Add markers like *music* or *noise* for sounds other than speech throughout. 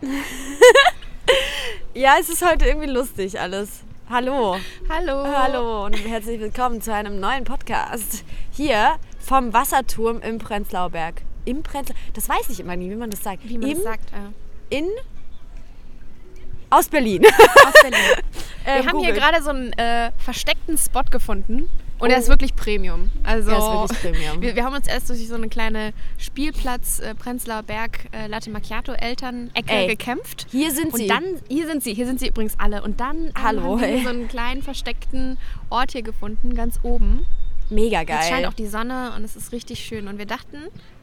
*laughs* ja, es ist heute irgendwie lustig alles. Hallo. Hallo. Hallo und herzlich willkommen zu einem neuen Podcast. Hier vom Wasserturm im Prenzlauer Berg. Im Prenzlauer Das weiß ich immer nie, wie man das sagt. Wie man Im, das sagt. Ja. In. Aus Berlin. Aus Berlin. *laughs* Äh, Wir haben hier Google. gerade so einen äh, versteckten Spot gefunden. Und Oh. er ist wirklich Premium. Also Er ist wirklich Premium. Wir, wir haben uns erst durch so eine kleine Spielplatz äh, Prenzlauer Berg äh, Latte Macchiato Elternecke Ey, gekämpft. Hier sind Und sie. dann, hier sind sie, hier sind sie übrigens alle. Und dann Hallo, haben wir so einen kleinen versteckten Ort hier gefunden, ganz oben. Mega Jetzt scheint geil. auch die Sonne und es ist richtig schön. Und wir dachten,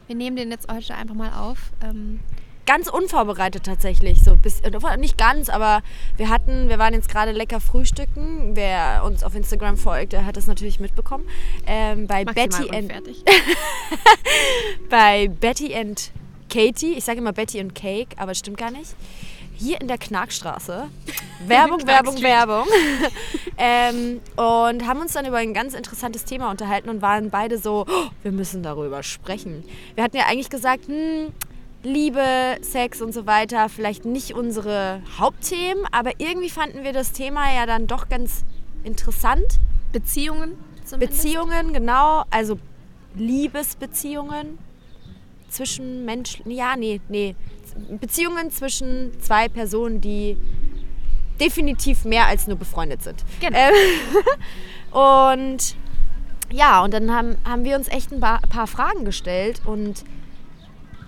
wir nehmen den jetzt heute einfach mal auf. Ähm, Ganz unvorbereitet tatsächlich. So bis, nicht ganz, aber wir hatten, wir waren jetzt gerade lecker frühstücken. Wer uns auf Instagram folgt, der hat das natürlich mitbekommen. Ähm, bei maximal Betty and unfertig. *laughs* bei Betty and Katie. Ich sage immer Betty and Cake, aber das stimmt gar nicht. Hier in der Knackstraße. *laughs* Werbung, Werbung. Werbung. *laughs* ähm, und haben uns dann über ein ganz interessantes Thema unterhalten und waren beide so, "Oh, wir müssen darüber sprechen. Wir hatten ja eigentlich gesagt, hm, Liebe, Sex und so weiter, vielleicht nicht unsere Hauptthemen, aber irgendwie fanden wir das Thema ja dann doch ganz interessant. Beziehungen zumindest. Beziehungen, genau, also Liebesbeziehungen zwischen Menschen, ja, nee, nee, Beziehungen zwischen zwei Personen, die definitiv mehr als nur befreundet sind. Genau. Ähm, *laughs* und ja, und dann haben, haben wir uns echt ein paar, paar Fragen gestellt und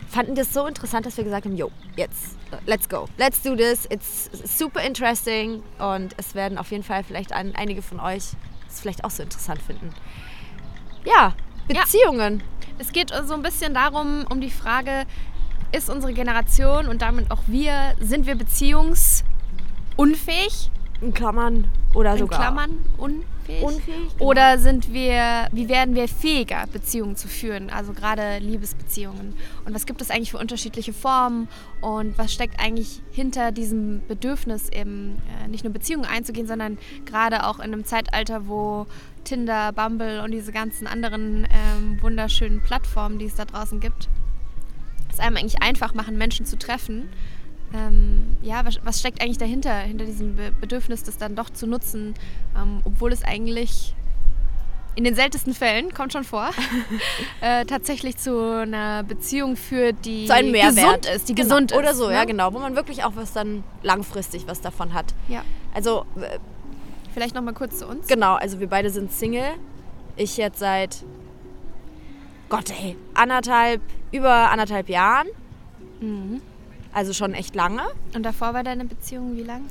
fanden das so interessant, dass wir gesagt haben, yo, jetzt, let's go, let's do this, it's super interesting und es werden auf jeden Fall vielleicht ein, einige von euch es vielleicht auch so interessant finden. Ja, Ja. Beziehungen. Es geht so ein bisschen darum, um die Frage, ist unsere Generation und damit auch wir, sind wir beziehungsunfähig? In Klammern oder In sogar. Klammern unfähig? Unfähig, genau. Oder sind wir, wie werden wir fähiger, Beziehungen zu führen? Also gerade Liebesbeziehungen. Und was gibt es eigentlich für unterschiedliche Formen? Und was steckt eigentlich hinter diesem Bedürfnis, eben äh, nicht nur Beziehungen einzugehen, sondern gerade auch in einem Zeitalter, wo Tinder, Bumble und diese ganzen anderen ähm, wunderschönen Plattformen, die es da draußen gibt, es einem eigentlich einfach machen, Menschen zu treffen. Ähm, ja, was, was steckt eigentlich dahinter, hinter diesem Be Bedürfnis, das dann doch zu nutzen, ähm, obwohl es eigentlich in den seltensten Fällen, kommt schon vor, *laughs* äh, tatsächlich zu einer Beziehung führt, die zu einem Mehrwert gesund ist, die genau. gesund ist. Oder so, ja ne? genau, wo man wirklich auch was dann langfristig was davon hat. Ja. Also äh, Vielleicht noch mal kurz zu uns. Genau, also wir beide sind Single. Ich jetzt seit Gott ey, anderthalb, über anderthalb Jahren. Mhm. Also schon echt lange. Und davor war deine Beziehung wie lang?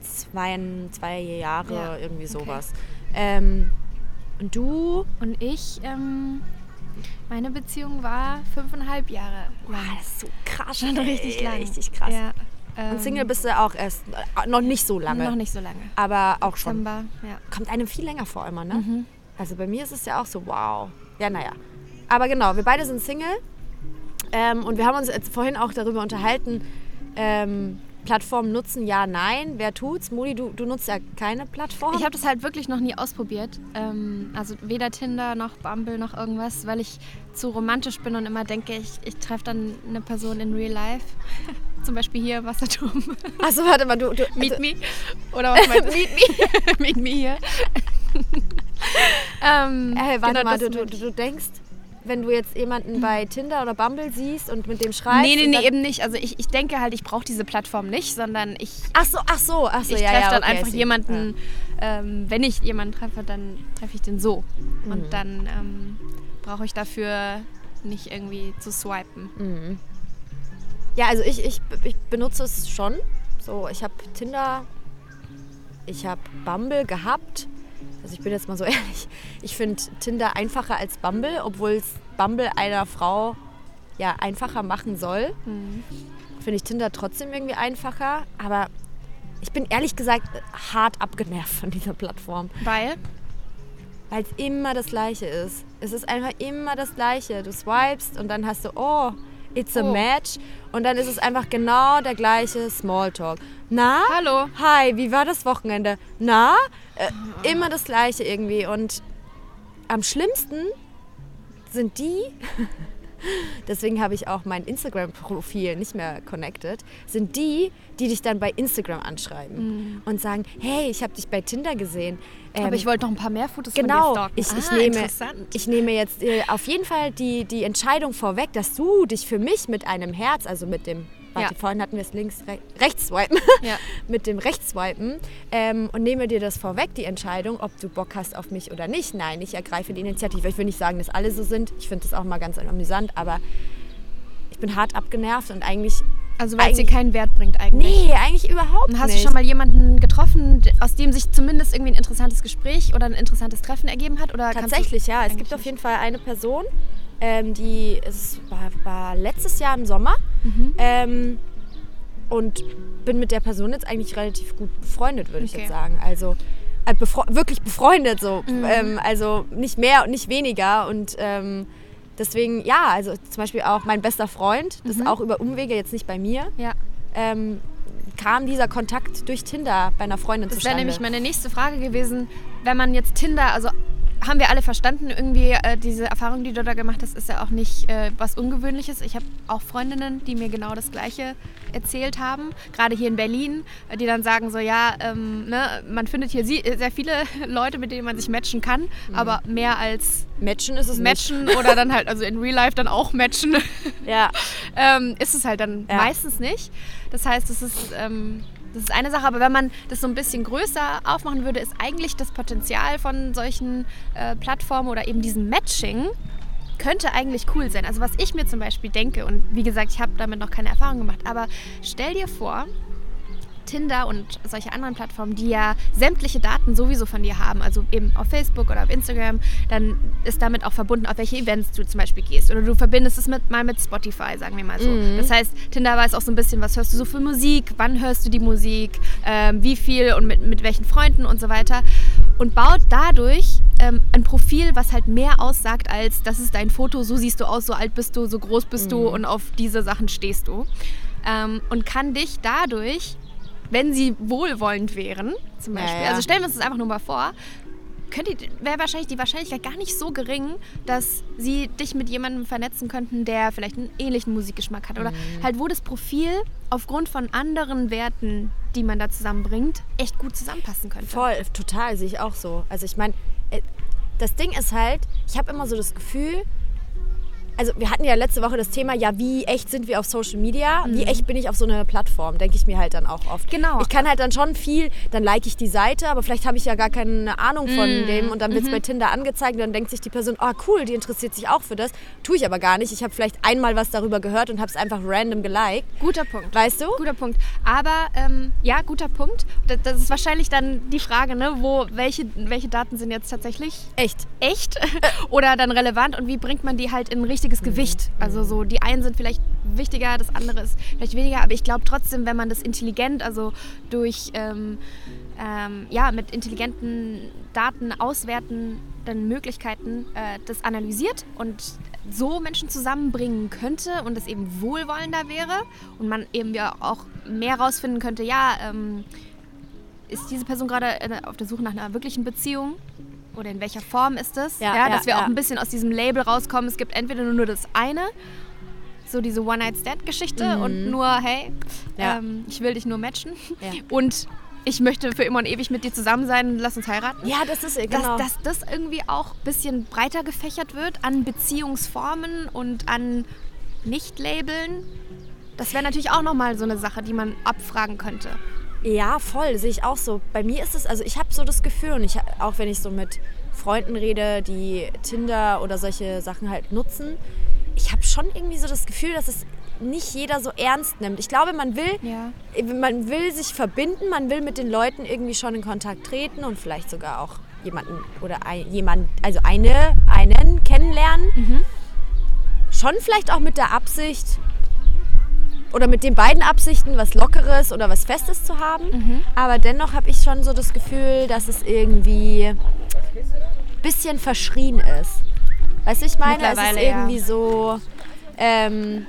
Zwei, zwei Jahre, Ja, irgendwie okay. sowas. Ähm, und du? Und ich, ähm, meine Beziehung war fünfeinhalb Jahre lang. Ah, das ist so krass. Schon richtig lang. Richtig krass. Ja, ähm, Und Single bist du auch erst äh, noch nicht so lange. Noch nicht so lange. Aber auch schon. Dezember, ja. Kommt einem viel länger vor immer, ne? Mhm. Also bei mir ist es ja auch so, wow. Ja, naja. Aber genau, wir beide sind Single. Ähm, und wir haben uns jetzt vorhin auch darüber unterhalten, ähm, Plattformen nutzen, ja, nein. Wer tut's? Moni, du, du nutzt ja keine Plattform. Ich habe das halt wirklich noch nie ausprobiert. Ähm, also weder Tinder noch Bumble noch irgendwas, weil ich zu romantisch bin und immer denke, ich, ich treffe dann eine Person in real life. *laughs* Zum Beispiel hier Wasserturm. Achso, warte mal, du. du *laughs* Meet also, me. Oder was meinst du? *laughs* Meet me. Meet me hier. ähm, Hey, warte genau mal, du, du, du denkst, wenn du jetzt jemanden bei Tinder oder Bumble siehst und mit dem schreibst. Nee, nee, nee, eben nicht. Also ich, ich denke halt, ich brauche diese Plattform nicht, sondern ich, Ach so, ach so, ach so, ich ja, treffe ja, dann okay, einfach jemanden, ähm, wenn ich jemanden treffe, dann treffe ich den so. Mhm. Und dann ähm, brauche ich dafür nicht irgendwie zu swipen. Mhm. Ja, also ich, ich, ich benutze es schon. So, ich habe Tinder, ich habe Bumble gehabt. Also ich bin jetzt mal so *laughs* ehrlich, ich finde Tinder einfacher als Bumble, obwohl es Bumble einer Frau ja einfacher machen soll. Mhm. Finde ich Tinder trotzdem irgendwie einfacher. Aber ich bin ehrlich gesagt hart abgenervt von dieser Plattform. Weil? Weil es immer das Gleiche ist. Es ist einfach immer das Gleiche. Du swipest und dann hast du, oh, it's a Oh. match. Und dann ist es einfach genau der gleiche Smalltalk. Na? Hallo. Hi, wie war das Wochenende? Na? Äh, immer das Gleiche irgendwie. Und am schlimmsten sind die, *laughs* deswegen habe ich auch mein Instagram-Profil nicht mehr connected, sind die, die dich dann bei Instagram anschreiben und sagen, hey, ich habe dich bei Tinder gesehen. Aber Ähm, ich wollte noch ein paar mehr Fotos Genau, von dir ich, stalken. ich, ah, nehme, interessant. ich nehme jetzt äh, auf jeden Fall die, die Entscheidung vorweg, dass du dich für mich mit einem Herz, also mit dem, warte, Ja. vorhin hatten wir es links, re rechts swipen, *laughs* Ja. mit dem Rechtsswipen ähm, und nehme dir das vorweg, die Entscheidung, ob du Bock hast auf mich oder nicht. Nein, ich ergreife die Initiative. Ich will nicht sagen, dass alle so sind. Ich finde das auch mal ganz amüsant, aber ich bin hart abgenervt und eigentlich, Also weil es dir keinen Wert bringt eigentlich. nee, eigentlich überhaupt Und hast nicht. du schon mal jemanden getroffen, aus dem sich zumindest irgendwie ein interessantes Gespräch oder ein interessantes Treffen ergeben hat? Oder Tatsächlich, ja. Es gibt auf nicht? jeden Fall eine Person, ähm, die es war, war letztes Jahr im Sommer. Mhm. Ähm, und bin mit der Person jetzt eigentlich relativ gut befreundet, würde ich Okay. jetzt sagen. Also äh, befre wirklich befreundet so. Mhm. Ähm, also nicht mehr und nicht weniger. Und ähm, deswegen, ja, also zum Beispiel auch mein bester Freund, das Mhm. auch über Umwege, jetzt nicht bei mir, Ja, ähm, kam dieser Kontakt durch Tinder bei einer Freundin das wäre zustande. nämlich meine nächste Frage gewesen. Wenn man jetzt Tinder, also haben wir alle verstanden, irgendwie äh, diese Erfahrung, die du da gemacht hast, ist ja auch nicht äh, was Ungewöhnliches. Ich habe auch Freundinnen, die mir genau das Gleiche erzählt haben, gerade hier in Berlin, äh, die dann sagen so, ja, ähm, ne, man findet hier sie sehr viele *laughs* Leute, mit denen man sich matchen kann, aber mehr als Matchen ist es matchen oder dann halt, also in Real Life dann auch matchen, nicht. Ja. *laughs* ähm, ist es halt dann Ja. meistens nicht. Das heißt, das ist, ähm, das ist eine Sache, aber wenn man das so ein bisschen größer aufmachen würde, ist eigentlich das Potenzial von solchen äh, Plattformen oder eben diesem Matching könnte eigentlich cool sein. Also was ich mir zum Beispiel denke, und wie gesagt, ich habe damit noch keine Erfahrung gemacht, aber stell dir vor, Tinder und solche anderen Plattformen, die ja sämtliche Daten sowieso von dir haben, also eben auf Facebook oder auf Instagram, dann ist damit auch verbunden, auf welche Events du zum Beispiel gehst. Oder du verbindest es mit, mal mit Spotify, sagen wir mal so. Das heißt, Tinder weiß auch so ein bisschen, was hörst du so für Musik, wann hörst du die Musik, ähm, wie viel und mit, mit welchen Freunden und so weiter. Und baut dadurch ähm, ein Profil, was halt mehr aussagt als, das ist dein Foto, so siehst du aus, so alt bist du, so groß bist du und auf diese Sachen stehst du. Ähm, und kann dich dadurch wenn sie wohlwollend wären, zum Ja, Beispiel, ja. also stellen wir uns das einfach nur mal vor, wäre wahrscheinlich die Wahrscheinlichkeit gar nicht so gering, dass sie dich mit jemandem vernetzen könnten, der vielleicht einen ähnlichen Musikgeschmack hat. Oder Mhm. halt, wo das Profil aufgrund von anderen Werten, die man da zusammenbringt, echt gut zusammenpassen könnte. Voll, total, sehe ich auch so. Also ich meine, äh, das Ding ist halt, ich habe immer so das Gefühl, also wir hatten ja letzte Woche das Thema, ja, wie echt sind wir auf Social Media? Wie echt bin ich auf so einer Plattform? Denke ich mir halt dann auch oft. Mhm. Genau. Ich kann halt dann schon viel, dann like ich die Seite, aber vielleicht habe ich ja gar keine Ahnung von Mhm. dem und dann wird es bei Tinder angezeigt und dann denkt sich die Person, ah cool, die interessiert sich auch für das. Tue ich aber gar nicht. Ich habe vielleicht einmal was darüber gehört und habe es einfach random geliked. Guter Punkt. Weißt du? Guter Punkt. Aber ähm, ja, guter Punkt. Das, das ist wahrscheinlich dann die Frage, ne, wo welche, welche Daten sind jetzt tatsächlich Echt. echt *laughs* oder dann relevant und wie bringt man die halt in ein richtiges Mhm. Gewicht? Also so die einen sind vielleicht wichtiger, das andere ist vielleicht weniger, aber ich glaube trotzdem, wenn man das intelligent, also durch ähm, ähm, ja mit intelligenten Daten auswerten, dann Möglichkeiten äh, das analysiert und so Menschen zusammenbringen könnte und es eben wohlwollender wäre und man eben ja auch mehr rausfinden könnte, ja, ähm, ist diese Person gerade äh, auf der Suche nach einer wirklichen Beziehung? Oder in welcher Form ist das? Ja, Ja, dass wir auch ein bisschen aus diesem Label rauskommen. Es gibt entweder nur das eine, so diese One-Night-Stand-Geschichte und nur, hey, Mhm. Ähm, ich will dich nur matchen. *laughs* Und ich möchte für immer und ewig mit dir zusammen sein, lass uns heiraten. Ja, das ist genau. Dass, dass das irgendwie auch ein bisschen breiter gefächert wird an Beziehungsformen und an Nicht-Labeln. Das wäre natürlich auch nochmal so eine Sache, die man abfragen könnte. Ja, voll, sehe ich auch so. Bei mir ist es, also ich habe so das Gefühl, und ich, auch wenn ich so mit Freunden rede, die Tinder oder solche Sachen halt nutzen, ich habe schon irgendwie so das Gefühl, dass es nicht jeder so ernst nimmt. Ich glaube, man will, Ja. man will sich verbinden, man will mit den Leuten irgendwie schon in Kontakt treten und vielleicht sogar auch jemanden oder ein, jemand, also eine, einen kennenlernen. Schon vielleicht auch mit der Absicht, oder mit den beiden Absichten, was Lockeres oder was Festes zu haben. Aber dennoch habe ich schon so das Gefühl, dass es irgendwie ein bisschen verschrien ist. Weißt du, ich meine, es ist Mittlerweile, ja. irgendwie so, ähm,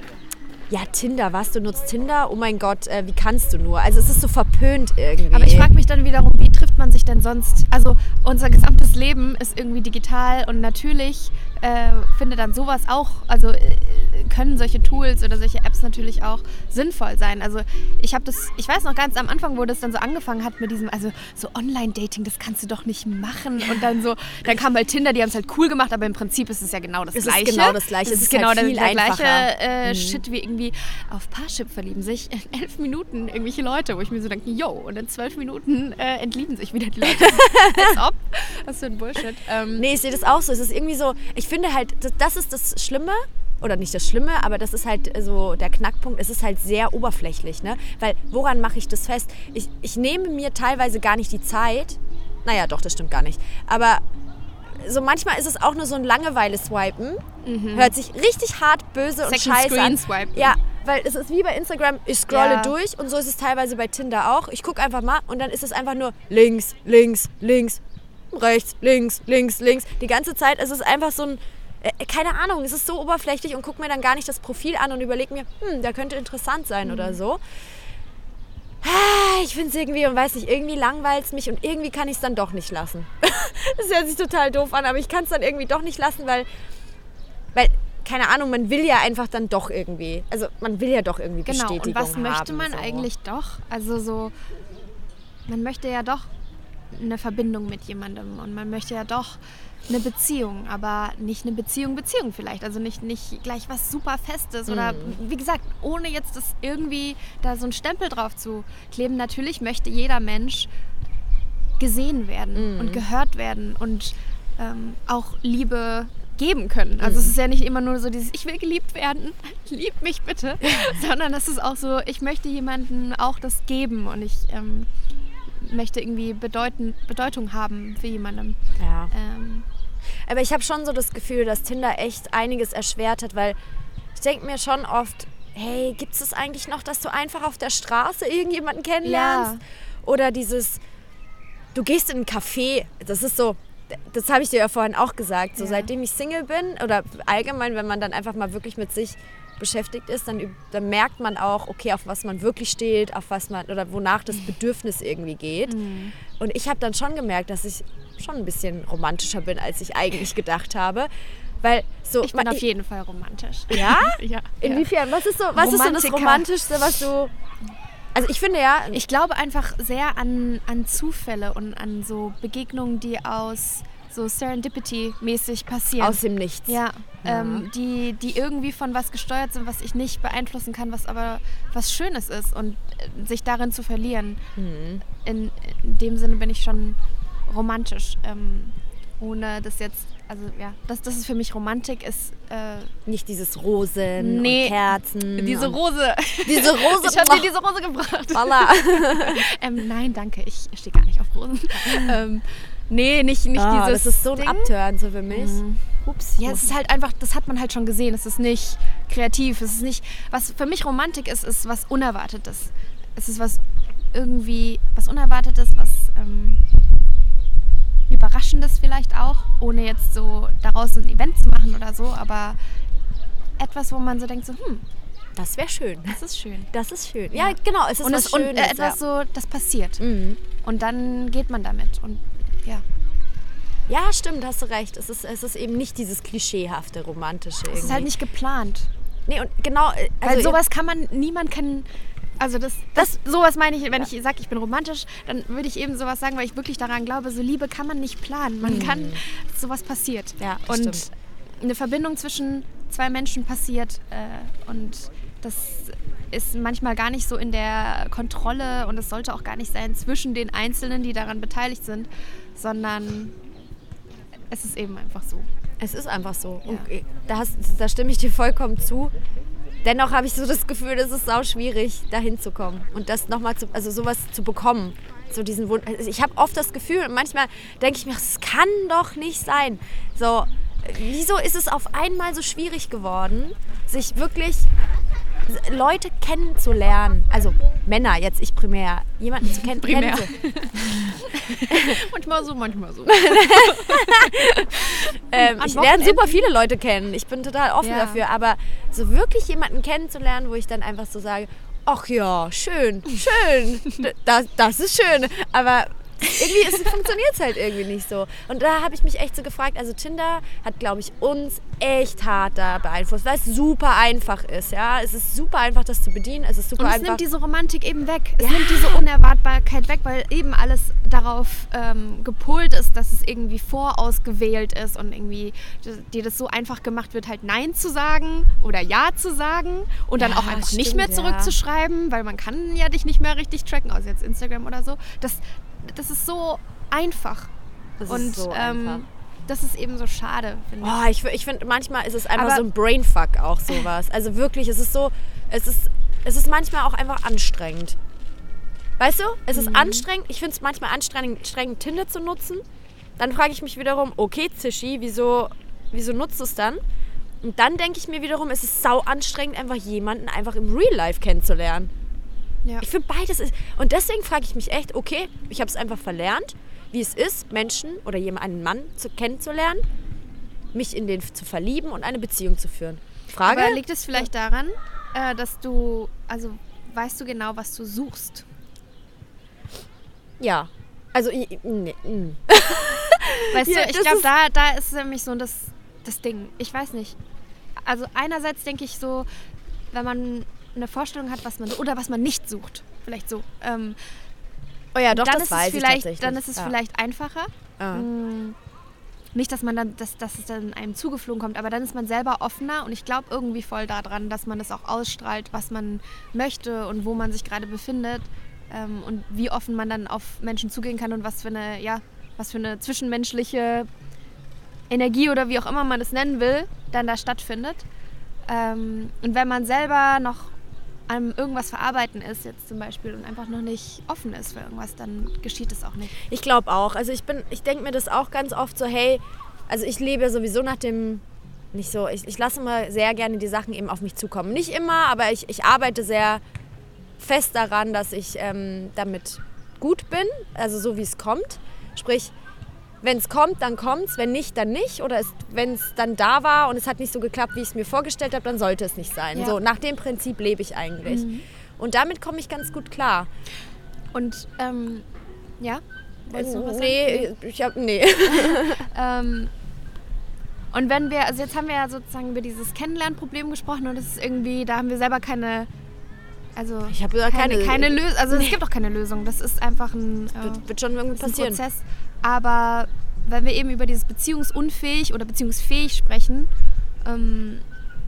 ja, Tinder, was, du nutzt Tinder? Oh mein Gott, äh, wie kannst du nur? Also es ist so verpönt irgendwie. Aber ich frage mich dann wiederum, wie trifft man sich denn sonst? Also unser gesamtes Leben ist irgendwie digital und natürlich äh, finde dann sowas auch, also äh, können solche Tools oder solche Apps natürlich auch sinnvoll sein. Also ich habe das, ich weiß noch ganz am Anfang, wo das dann so angefangen hat mit diesem, also so Online-Dating, das kannst du doch nicht machen. Und dann so, dann kam halt Tinder, die haben es halt cool gemacht, aber im Prinzip ist es ja genau das Es Gleiche. ist genau das Gleiche. Es Es ist ist genau halt der, gleiche äh, Mhm. Shit wie irgendwie auf Parship verlieben sich in elf Minuten irgendwelche Leute, wo ich mir so denke, yo, und in zwölf Minuten äh, entlieben sich wieder die Leute. *laughs* Als ob. Was für ein Bullshit. Ähm, Nee, ich sehe das auch so. Es ist irgendwie so, ich finde halt, das, ist das Schlimme. Oder nicht das Schlimme, aber das ist halt so der Knackpunkt. Es ist halt sehr oberflächlich, ne? Weil woran mache ich das fest? Ich, ich nehme mir teilweise gar nicht die Zeit. Naja, doch, das stimmt gar nicht. Aber so manchmal ist es auch nur so ein Langeweile-Swipen. Hört sich richtig hart böse und Second scheiße Screen an. swipen. Ja, weil es ist wie bei Instagram, ich scrolle Ja. durch und so ist es teilweise bei Tinder auch. Ich gucke einfach mal und dann ist es einfach nur links, links, links, rechts, links, links, links. Die ganze Zeit ist es einfach so ein, äh, keine Ahnung, es ist so oberflächlich und gucke mir dann gar nicht das Profil an und überlege mir, hm, der könnte interessant sein Mhm. oder so. Ah, Ich finde es irgendwie und weiß nicht, irgendwie langweilt es mich und irgendwie kann ich es dann doch nicht lassen. *laughs* das hört sich total doof an, aber ich kann es dann irgendwie doch nicht lassen, weil, weil, keine Ahnung, man will ja einfach dann doch irgendwie, also man will ja doch irgendwie Genau, Bestätigung und was haben. möchte man so. eigentlich doch? Also so, man möchte ja doch eine Verbindung mit jemandem und man möchte ja doch eine Beziehung, aber nicht eine Beziehung, Beziehung vielleicht. Also nicht, nicht gleich was super Festes oder wie gesagt, ohne jetzt das irgendwie da so einen Stempel drauf zu kleben. Natürlich möchte jeder Mensch gesehen werden und gehört werden und ähm, auch Liebe geben können. Also es ist ja nicht immer nur so dieses, ich will geliebt werden, *laughs* lieb mich bitte, *laughs* sondern es ist auch so, ich möchte jemandem auch das geben und ich ähm, möchte irgendwie bedeuten, Bedeutung haben für jemandem. Ja. Ähm, Aber ich habe schon so das Gefühl, dass Tinder echt einiges erschwert hat, weil ich denke mir schon oft, hey, gibt es eigentlich noch, dass du einfach auf der Straße irgendjemanden kennenlernst? Oder dieses, du gehst in ein Café, das ist so, das habe ich dir ja vorhin auch gesagt, so Ja. seitdem ich Single bin oder allgemein, wenn man dann einfach mal wirklich mit sich beschäftigt ist, dann, dann merkt man auch, okay, auf was man wirklich steht, auf was man oder wonach das Bedürfnis irgendwie geht. Mhm. Und ich habe dann schon gemerkt, dass ich schon ein bisschen romantischer bin, als ich eigentlich gedacht habe. Weil so. ich bin ma- auf jeden Fall romantisch. *laughs* *laughs* Ja? ja. Inwiefern? Was ist so, was ist so das. Romantischste, was du. Also ich finde ja. Ich glaube einfach sehr an, an Zufälle und an so Begegnungen, die aus so Serendipity-mäßig passieren. aus dem Nichts. Ja, Ja. Ähm, die, die irgendwie von was gesteuert sind, was ich nicht beeinflussen kann, was aber was Schönes ist und äh, sich darin zu verlieren. Mhm. In, in dem Sinne bin ich schon romantisch. Ähm, ohne das jetzt, also ja, das, das ist für mich Romantik, ist äh, Nicht dieses Rosen Nee, und Kerzen. diese Rose. Diese Rose. *laughs* Ich habe dir diese Rose gebracht. Voila. *laughs* Ähm, nein, danke, ich stehe gar nicht auf Rosen. *laughs* ähm, nee, nicht, nicht Ah, dieses. das ist so ein Ding. Upturn so für mich. Mhm. Ups. Ja, es ist halt einfach, das hat man halt schon gesehen. Es ist nicht kreativ. Es ist nicht, was für mich Romantik ist, ist was Unerwartetes. Es ist was irgendwie, was Unerwartetes, was ähm, Überraschendes vielleicht auch, ohne jetzt so daraus ein Event zu machen oder so, aber etwas, wo man so denkt, so, hm, das wäre schön. das ist schön. Das ist schön. Ja, genau. Es ist und was es, und Schönes. äh, etwas so, das passiert. ja. Mhm. Und dann geht man damit. Und ja. ja, stimmt, hast du recht. Es ist, es ist eben nicht dieses klischeehafte, romantische. Es ist halt nicht geplant. Nee, und genau. äh, Also Weil sowas kann man, niemand kann, also das, das, sowas meine ich, wenn ich sage, ich bin romantisch, dann würde ich eben sowas sagen, weil ich wirklich daran glaube, so Liebe kann man nicht planen. Man kann, sowas passiert. Ja, und stimmt. eine Verbindung zwischen zwei Menschen passiert äh, und das ist manchmal gar nicht so in der Kontrolle und es sollte auch gar nicht sein zwischen den Einzelnen, die daran beteiligt sind, sondern es ist eben einfach so. Es ist einfach so. Ja. Und da, hast, da stimme ich dir vollkommen zu. Dennoch habe ich so das Gefühl, es ist sau schwierig, da hinzukommen und das nochmal zu, also sowas zu bekommen. So diesen Wunsch. Also ich habe oft das Gefühl, und manchmal denke ich mir, es kann doch nicht sein. So, wieso ist es auf einmal so schwierig geworden, sich wirklich Leute kennenzulernen? Also Männer, jetzt ich primär, jemanden zu kennen. Primär. *laughs* manchmal so, manchmal so. *laughs* Ähm, ich lerne super viele Leute kennen. Ich bin total offen Ja. dafür. Aber so wirklich jemanden kennenzulernen, wo ich dann einfach so sage, ach ja, schön, schön, *laughs* das, das ist schön. Aber irgendwie funktioniert es halt irgendwie nicht so. Und da habe ich mich echt so gefragt, also Tinder hat, glaube ich, uns echt hart da beeinflusst, weil es super einfach ist, ja. Es ist super einfach, das zu bedienen, es ist super Und es einfach. nimmt diese Romantik eben weg. Es nimmt diese Unerwartbarkeit weg, weil eben alles darauf ähm, gepolt ist, dass es irgendwie vorausgewählt ist und irgendwie dir das so einfach gemacht wird, halt Nein zu sagen oder Ja zu sagen und dann Ja, auch einfach nicht stimmt, mehr ja. zurückzuschreiben, weil man kann ja dich nicht mehr richtig tracken, außer jetzt Instagram oder so. Das, das ist so einfach. Das ist und so ähm, einfach. das ist eben so schade, finde ich. Oh, ich, ich finde, manchmal ist es einfach Aber- so ein Brainfuck auch sowas. Also wirklich, es ist so, es ist, es ist manchmal auch einfach anstrengend. Weißt du, es ist anstrengend. Ich finde es manchmal anstrengend, anstrengend, Tinder zu nutzen. Dann frage ich mich wiederum, okay, Zishi, wieso, wieso nutzt du es dann? Und dann denke ich mir wiederum, es ist sau anstrengend, einfach jemanden einfach im Real Life kennenzulernen. Ja. Ich finde beides ist. Und deswegen frage ich mich echt, okay, ich habe es einfach verlernt, wie es ist, Menschen oder jemanden, einen Mann zu, kennenzulernen, mich in den zu verlieben und eine Beziehung zu führen. Frage? Aber liegt es vielleicht daran, äh, dass du, also weißt du genau, was du suchst? ja. Also, ich, nee, mm. *laughs* Weißt Ja, du, ich glaube, da, da ist nämlich so das, das Ding. Ich weiß nicht. Also einerseits denke ich so, wenn man eine Vorstellung hat, was man oder was man nicht sucht, vielleicht so. Ähm, oh ja, doch, dann das ist weiß es ich vielleicht, dann ist es ja. vielleicht einfacher. Ja. Mm, Nicht, dass man dann, dass, dass es dann einem zugeflogen kommt, aber dann ist man selber offener und ich glaube irgendwie voll daran, dass man das auch ausstrahlt, was man möchte und wo man sich gerade befindet ähm, und wie offen man dann auf Menschen zugehen kann und was für eine, ja, was für eine zwischenmenschliche Energie oder wie auch immer man es nennen will, dann da stattfindet. Ähm, und wenn man selber noch an irgendwas verarbeiten ist, jetzt zum Beispiel, und einfach noch nicht offen ist für irgendwas, dann geschieht es auch nicht. Ich glaube auch. Also ich bin, ich denke mir das auch ganz oft so, hey, also ich lebe sowieso nach dem, nicht so, ich, ich lasse immer sehr gerne die Sachen eben auf mich zukommen. Nicht immer, aber ich, ich arbeite sehr fest daran, dass ich ähm, damit gut bin, also so wie es kommt. Sprich, wenn es kommt, dann kommt es, wenn nicht, dann nicht. Oder wenn es dann da war und es hat nicht so geklappt, wie ich es mir vorgestellt habe, dann sollte es nicht sein. Ja. So, nach dem Prinzip lebe ich eigentlich. Und damit komme ich ganz gut klar. Und ähm, ja, wolltest du noch was sagen? nee, ich habe nee. Ähm, und wenn wir, also jetzt haben wir ja sozusagen über dieses Kennenlernproblem gesprochen und es ist irgendwie, da haben wir selber keine, also Ich habe keine, keine, keine Lösung, also es gibt auch keine Lösung. Das ist einfach ein, äh, wird, wird schon irgendwie passieren. Prozess. Aber wenn wir eben über dieses beziehungsunfähig oder beziehungsfähig sprechen, ähm,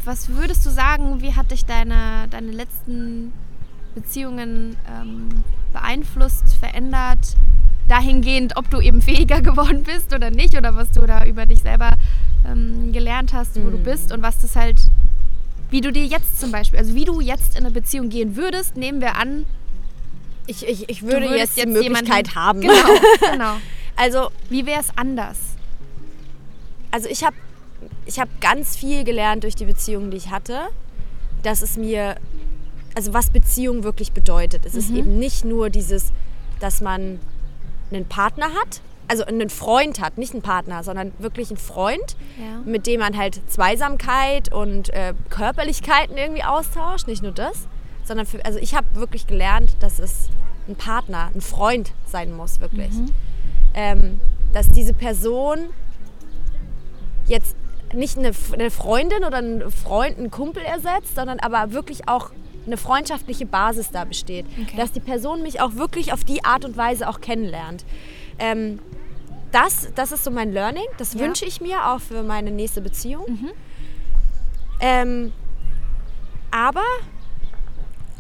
was würdest du sagen, wie hat dich deine, deine letzten Beziehungen ähm, beeinflusst, verändert, dahingehend, ob du eben fähiger *laughs* geworden bist oder nicht oder was du da über dich selber ähm, gelernt hast, wo du bist und was das halt, wie du dir jetzt zum Beispiel, also wie du jetzt in eine Beziehung gehen würdest, nehmen wir an, Ich, ich, ich würde würdest jetzt die Möglichkeit jemanden- haben. Genau, *laughs* genau. Also, Wie wäre es anders? also ich habe ich hab ganz viel gelernt durch die Beziehungen, die ich hatte, dass es mir, also was Beziehung wirklich bedeutet. Es ist eben nicht nur dieses, dass man einen Partner hat, also einen Freund hat, nicht einen Partner, sondern wirklich einen Freund, Ja. mit dem man halt Zweisamkeit und äh, Körperlichkeiten irgendwie austauscht. Nicht nur das, sondern für, also ich habe wirklich gelernt, dass es ein Partner, ein Freund sein muss, wirklich. Ähm, dass diese Person jetzt nicht eine, eine Freundin oder ein Freund, einen Kumpel ersetzt, sondern aber wirklich auch eine freundschaftliche Basis da besteht. Okay. Dass die Person mich auch wirklich auf die Art und Weise auch kennenlernt. Ähm, das, das ist so mein Learning. Das Ja. wünsche ich mir auch für meine nächste Beziehung. Ähm, aber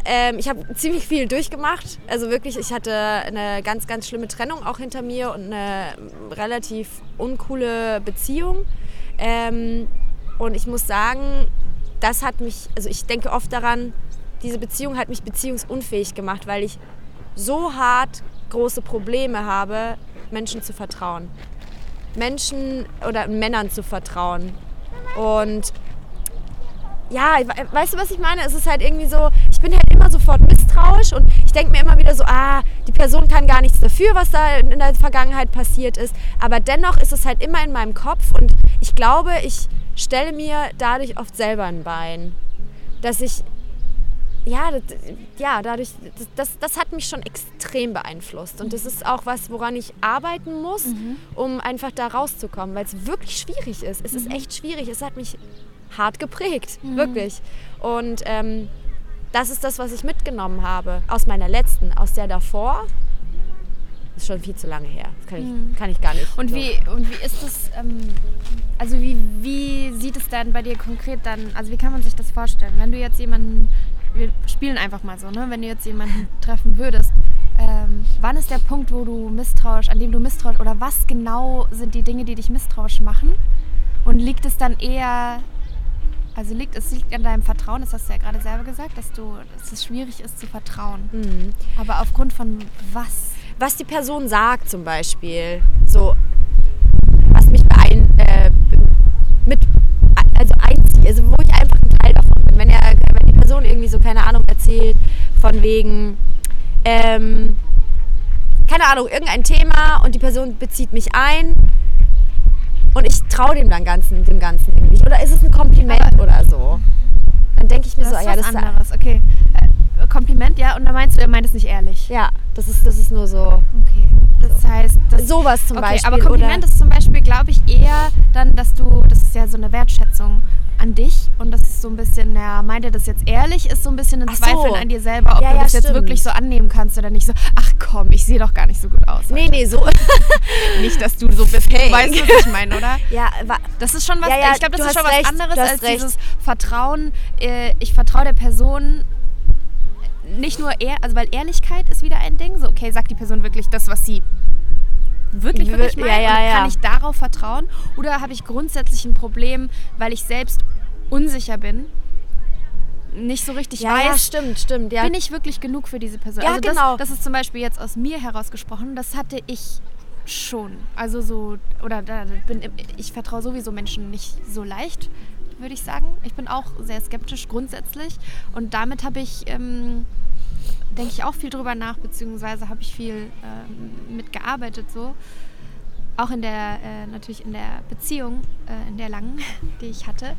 ähm, ich habe ziemlich viel durchgemacht. Also wirklich, ich hatte eine ganz, ganz schlimme Trennung auch hinter mir und eine relativ uncoole Beziehung. Ähm, und ich muss sagen, das hat mich, also ich denke oft daran, diese Beziehung hat mich beziehungsunfähig gemacht, weil ich so hart große Probleme habe, Menschen zu vertrauen. Menschen oder Männern zu vertrauen. Und ja, we- weißt du, was ich meine? Es ist halt irgendwie so, ich bin halt immer sofort misstrauisch und ich denke mir immer wieder so, ah, die Person kann gar nichts dafür, was da in der Vergangenheit passiert ist. Aber dennoch ist es halt immer in meinem Kopf und ich glaube, ich stelle mir dadurch oft selber ein Bein. Dass ich ja, das, ja, dadurch, das, das, das hat mich schon extrem beeinflusst. Und das ist auch was, woran ich arbeiten muss, um einfach da rauszukommen, weil es wirklich schwierig ist. Es ist echt schwierig. Es hat mich hart geprägt, wirklich. Und ähm, das ist das, was ich mitgenommen habe aus meiner letzten, aus der davor. Ist schon viel zu lange her. Das kann ich, kann ich gar nicht. Und so. wie, und wie ist das, ähm, also wie, wie sieht es dann bei dir konkret dann, also wie kann man sich das vorstellen? Wenn du jetzt jemanden, wir spielen einfach mal so, ne? wenn du jetzt jemanden *laughs* treffen würdest, ähm, wann ist der Punkt, wo du misstrauisch, an dem du misstrauisch, oder was genau sind die Dinge, die dich misstrauisch machen? Und liegt es dann eher, also liegt es liegt an deinem Vertrauen, das hast du ja gerade selber gesagt, dass du, dass es schwierig ist zu vertrauen. Mhm. Aber aufgrund von was? was die Person sagt zum Beispiel, so was mich beein, äh, mit also einzieht, also wo ich einfach ein Teil davon bin. Wenn, er, wenn die Person irgendwie so, keine Ahnung, erzählt von wegen, ähm, keine Ahnung, irgendein Thema und die Person bezieht mich ein und ich traue dem dann Ganzen, dem Ganzen irgendwie nicht. Oder ist es ein Kompliment oder so? Dann denke ich mir Das so, ist ja, was das ist anderes, okay. Äh, Kompliment, ja, und da meinst du, er meint es nicht ehrlich. ja, das ist, das ist nur so Okay. Das heißt, das sowas zum okay, Beispiel. aber Kompliment oder, ist zum Beispiel, glaube ich, eher dann, dass du, das ist ja so eine Wertschätzung an dich und das ist so ein bisschen, ja, meint er das jetzt ehrlich, ist so ein bisschen ein Ach so. Zweifeln an dir selber, ob Ja, du ja, das jetzt stimmt. wirklich so annehmen kannst oder nicht so, ach komm, ich sehe doch gar nicht so gut aus. nee, heute. nee, so. *laughs* Nicht, dass du so bist. Hey. Du weißt, was ich meine, oder? *laughs* ja, Das ist schon was, Ja, ich glaube, das du ist schon hast was recht, anderes du als recht. dieses Vertrauen. Äh, ich vertraue der Person nicht nur ehr, also weil Ehrlichkeit ist wieder ein Ding. So, okay, sagt die Person wirklich das, was sie wirklich, Wir- wirklich meint? ja, ja, und kann ja. ich darauf vertrauen? Oder habe ich grundsätzlich ein Problem, weil ich selbst unsicher bin, nicht so richtig ja, weiß, ja, stimmt, stimmt. Ja, bin ich wirklich genug für diese Person? Ja, also das, genau. das ist zum Beispiel jetzt aus mir herausgesprochen, das hatte ich schon. Also so, oder da bin, ich vertraue sowieso Menschen nicht so leicht, würde ich sagen. Ich bin auch sehr skeptisch grundsätzlich und damit habe ich, ähm, denke ich, auch viel drüber nach, beziehungsweise habe ich viel ähm, mitgearbeitet so. Auch in der, äh, natürlich in der Beziehung, äh, in der langen, *laughs* die ich hatte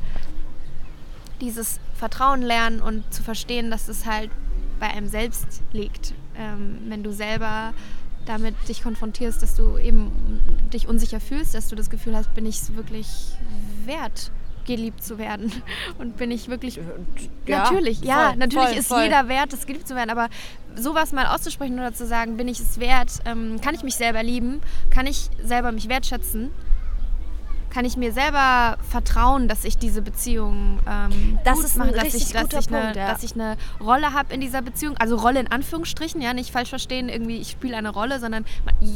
dieses Vertrauen lernen und zu verstehen, dass es halt bei einem selbst liegt. Ähm, wenn du selber damit dich konfrontierst, dass du eben dich unsicher fühlst, dass du das Gefühl hast, bin ich es wirklich wert, geliebt zu werden? *laughs* Und bin ich wirklich. Ja, natürlich, ja, voll, natürlich voll, ist voll. jeder wert, das geliebt zu werden, aber sowas mal auszusprechen oder zu sagen, bin ich es wert, ähm, kann ich mich selber lieben, kann ich selber mich wertschätzen, kann ich mir selber vertrauen, dass ich diese Beziehung ähm, Das gut mache, dass ich, dass, ich eine, ja. dass ich eine Rolle habe in dieser Beziehung, also Rolle in Anführungsstrichen, ja, nicht falsch verstehen, irgendwie ich spiele eine Rolle, sondern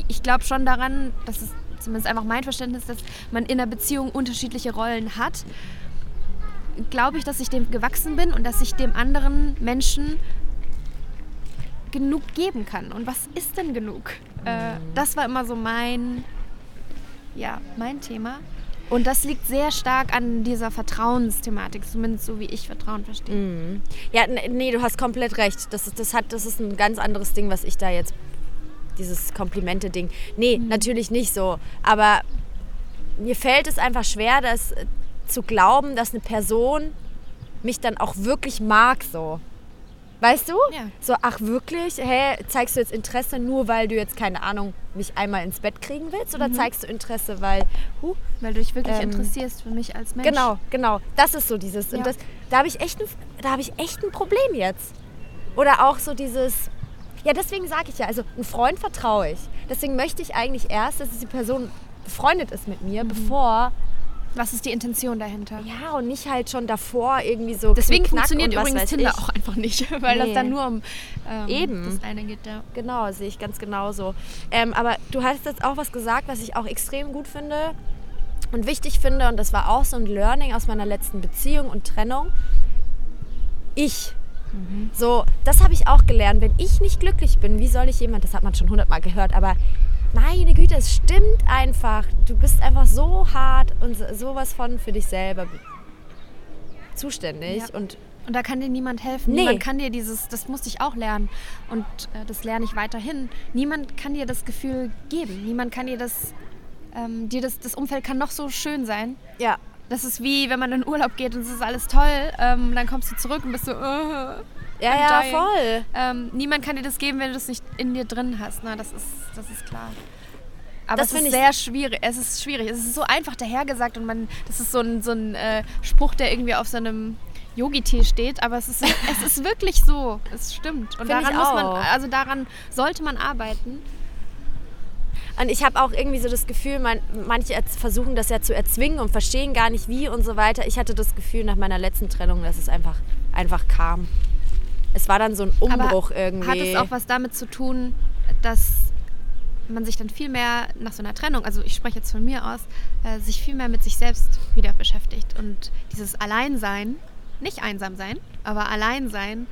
ich glaube schon daran, dass es zumindest einfach mein Verständnis, dass man in einer Beziehung unterschiedliche Rollen hat. Glaube ich, dass ich dem gewachsen bin und dass ich dem anderen Menschen genug geben kann. Und was ist denn genug? Äh, das war immer so mein, ja, mein Thema. Und das liegt sehr stark an dieser Vertrauensthematik, zumindest so wie ich Vertrauen verstehe. Mhm. Ja, nee, du hast komplett recht. Das ist, das hat, das ist ein ganz anderes Ding, was ich da jetzt. Dieses Komplimente-Ding. Nee, natürlich nicht so. Aber mir fällt es einfach schwer, das zu glauben, dass eine Person mich dann auch wirklich mag so. Weißt du? Ja. So, ach wirklich? Hä, zeigst du jetzt Interesse nur, weil du jetzt, keine Ahnung, mich einmal ins Bett kriegen willst? Oder zeigst du Interesse, weil, huh, Weil du dich wirklich Ähm, interessierst für mich als Mensch. Genau, genau. Das ist so dieses. Ja. Und das, da habe ich echt ein, da habe ich echt ein Problem jetzt. Oder auch so dieses. Ja, deswegen sage ich ja, also ein Freund vertraue ich. Deswegen möchte ich eigentlich erst, dass diese Person befreundet ist mit Mhm. mir, bevor. Was ist die Intention dahinter? Ja, und nicht halt schon davor irgendwie so. Deswegen funktioniert übrigens Tinder ich. auch einfach nicht, *laughs* weil Nee. das dann nur um ähm, Eben. das eine geht. Ja. Genau, sehe ich ganz genauso. Ähm, aber du hast jetzt auch was gesagt, was ich auch extrem gut finde und wichtig finde. Und das war auch so ein Learning aus meiner letzten Beziehung und Trennung. Ich. So, das habe ich auch gelernt. Wenn ich nicht glücklich bin, wie soll ich jemand, das hat man schon hundertmal gehört, aber meine Güte, es stimmt einfach. Du bist einfach so hart und so- sowas von für dich selber zuständig. Ja. Und Und da kann dir niemand helfen. Nee. Niemand kann dir dieses, das musste ich auch lernen und äh, das lerne ich weiterhin. Niemand kann dir das Gefühl geben. Niemand kann dir das, ähm, dir das, das Umfeld kann noch so schön sein. ja, Das ist wie, wenn man in Urlaub geht und es ist alles toll, ähm, dann kommst du zurück und bist so, äh, Ja, ja, dying. voll. Ähm, niemand kann dir das geben, wenn du das nicht in dir drin hast. Ne? Das, ist, das ist klar. Aber Das es ist sehr schwierig. Es ist schwierig. Es ist so einfach dahergesagt und man, das ist so ein, so ein äh, Spruch, der irgendwie auf so einem Yogi-Tee steht. Aber es ist, es ist wirklich so. Es stimmt. Und Find daran muss man, also daran sollte man arbeiten. Und ich habe auch irgendwie so das Gefühl, man, manche versuchen das ja zu erzwingen und verstehen gar nicht wie und so weiter. Ich hatte das Gefühl nach meiner letzten Trennung, dass es einfach, einfach kam. Es war dann so ein Umbruch Aber irgendwie. Hat es auch was damit zu tun, dass man sich dann viel mehr nach so einer Trennung, also ich spreche jetzt von mir aus, äh, sich viel mehr mit sich selbst wieder beschäftigt und dieses Alleinsein, nicht einsam sein, aber Alleinsein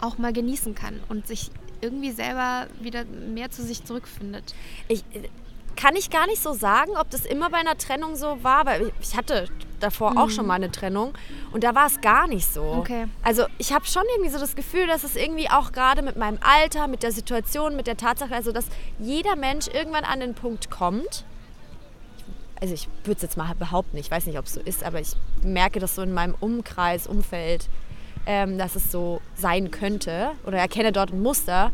auch mal genießen kann und sich irgendwie selber wieder mehr zu sich zurückfindet. Ich, kann ich gar nicht so sagen, ob das immer bei einer Trennung so war, weil ich hatte davor auch schon mal eine Trennung und da war es gar nicht so. Okay. Also ich habe schon irgendwie so das Gefühl, dass es irgendwie auch gerade mit meinem Alter, mit der Situation, mit der Tatsache, also dass jeder Mensch irgendwann an den Punkt kommt. Also ich würde es jetzt mal behaupten, ich weiß nicht, ob es so ist, aber ich merke das so in meinem Umkreis, Umfeld, ähm, dass es so sein könnte oder erkenne dort ein Muster,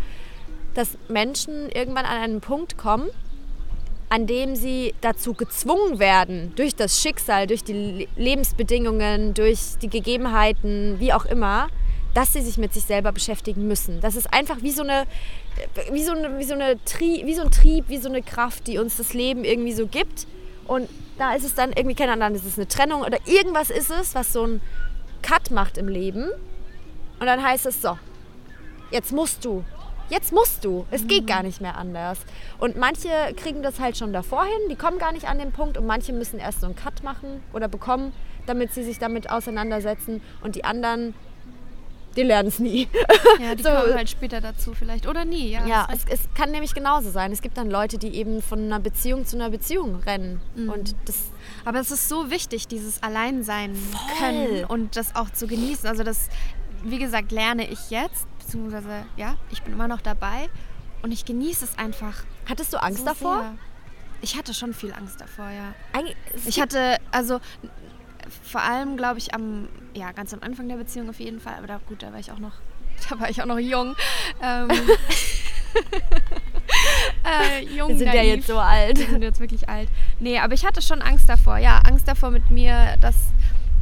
dass Menschen irgendwann an einen Punkt kommen, an dem sie dazu gezwungen werden, durch das Schicksal, durch die Le- Lebensbedingungen, durch die Gegebenheiten, wie auch immer, dass sie sich mit sich selber beschäftigen müssen. Das ist einfach wie so eine, wie so eine, wie so eine Tri, wie so ein Trieb, wie so eine Kraft, die uns das Leben irgendwie so gibt. Und da ist es dann irgendwie, keine Ahnung, ist es eine Trennung oder irgendwas ist es, was so ein Cut macht im Leben. Und dann heißt es so, jetzt musst du. Jetzt musst du. Es geht gar nicht mehr anders. Und manche kriegen das halt schon davor hin, die kommen gar nicht an den Punkt und manche müssen erst so einen Cut machen oder bekommen, damit sie sich damit auseinandersetzen und die anderen, die lernen es nie. Ja, die *laughs* So. kommen halt später dazu vielleicht oder nie. Ja, Ja, es, es kann nämlich genauso sein. Es gibt dann Leute, die eben von einer Beziehung zu einer Beziehung rennen. Und das Aber es ist so wichtig, dieses Alleinsein Voll. können und das auch zu genießen. Also das, wie gesagt, lerne ich jetzt, beziehungsweise ja, ich bin immer noch dabei und ich genieße es einfach. Hattest du Angst so davor? Sehr. Ich hatte schon viel Angst davor, ja. Eigentlich, Ich hatte, also vor allem, glaube ich, am, ja, ganz am Anfang der Beziehung auf jeden Fall, aber da, gut, da war ich auch noch, *laughs* da war ich auch noch jung. Ähm, *laughs* äh, jung, wir sind ja naiv. jetzt so alt. Wir sind jetzt wirklich alt. Nee, aber ich hatte schon Angst davor. Ja, Angst davor mit mir, dass,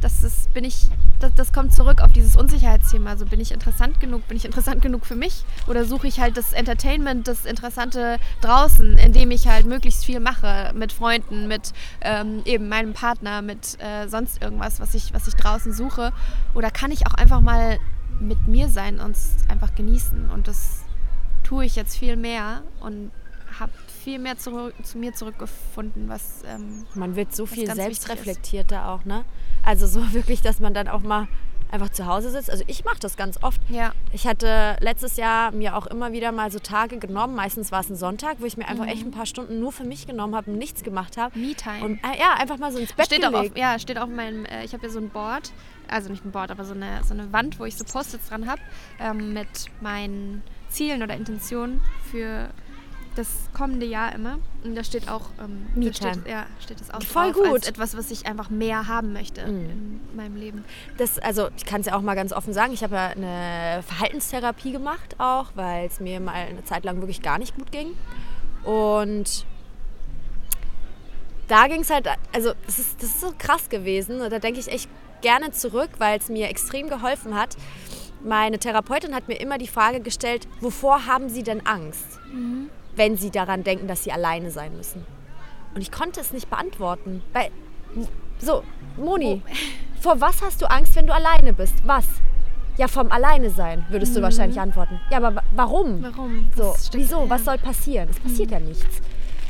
das bin ich, das, das kommt zurück auf dieses Unsicherheitsthema. Also bin ich interessant genug? Bin ich interessant genug für mich? Oder suche ich halt das Entertainment, das Interessante draußen, indem ich halt möglichst viel mache mit Freunden, mit ähm, eben meinem Partner, mit äh, sonst irgendwas, was ich, was ich draußen suche? Oder kann ich auch einfach mal mit mir sein und es einfach genießen? Und das tue ich jetzt viel mehr und habe viel mehr zurück, zu mir zurückgefunden, was ähm, Man wird so viel ist. selbstreflektierter auch, ne? Also so *laughs* wirklich, dass man dann auch mal einfach zu Hause sitzt. Also ich mache das ganz oft. ja, Ich hatte letztes Jahr mir auch immer wieder mal so Tage genommen. Meistens war es ein Sonntag, wo ich mir einfach echt ein paar Stunden nur für mich genommen habe und nichts gemacht habe. Me-Time. Und äh, ja, einfach mal so ins Bett steht auch gelegt. auf, ja, steht auf meinem, äh, ich habe ja so ein Board, also nicht ein Board, aber so eine, so eine Wand, wo ich so Post-its dran habe, ähm, mit meinen Zielen oder Intentionen für das kommende Jahr immer. Und da steht auch, ähm, da steht, ja, steht das auch Voll drauf, gut. etwas, was ich einfach mehr haben möchte Mhm. in meinem Leben. Das, also ich kann es ja auch mal ganz offen sagen, ich habe ja eine Verhaltenstherapie gemacht auch, weil es mir mal eine Zeit lang wirklich gar nicht gut ging. Und da ging es halt, also das ist, das ist so krass gewesen. Und da denke ich echt gerne zurück, weil es mir extrem geholfen hat. Meine Therapeutin hat mir immer die Frage gestellt, wovor haben Sie denn Angst, wenn Sie daran denken, dass Sie alleine sein müssen? Und ich konnte es nicht beantworten. Weil, so, Moni, vor was hast du Angst, wenn du alleine bist? Was? Ja, vom Alleine sein, würdest du wahrscheinlich antworten. Ja, aber wa- warum? Warum? So, wieso? dahinter? Was soll passieren? Es passiert ja nichts.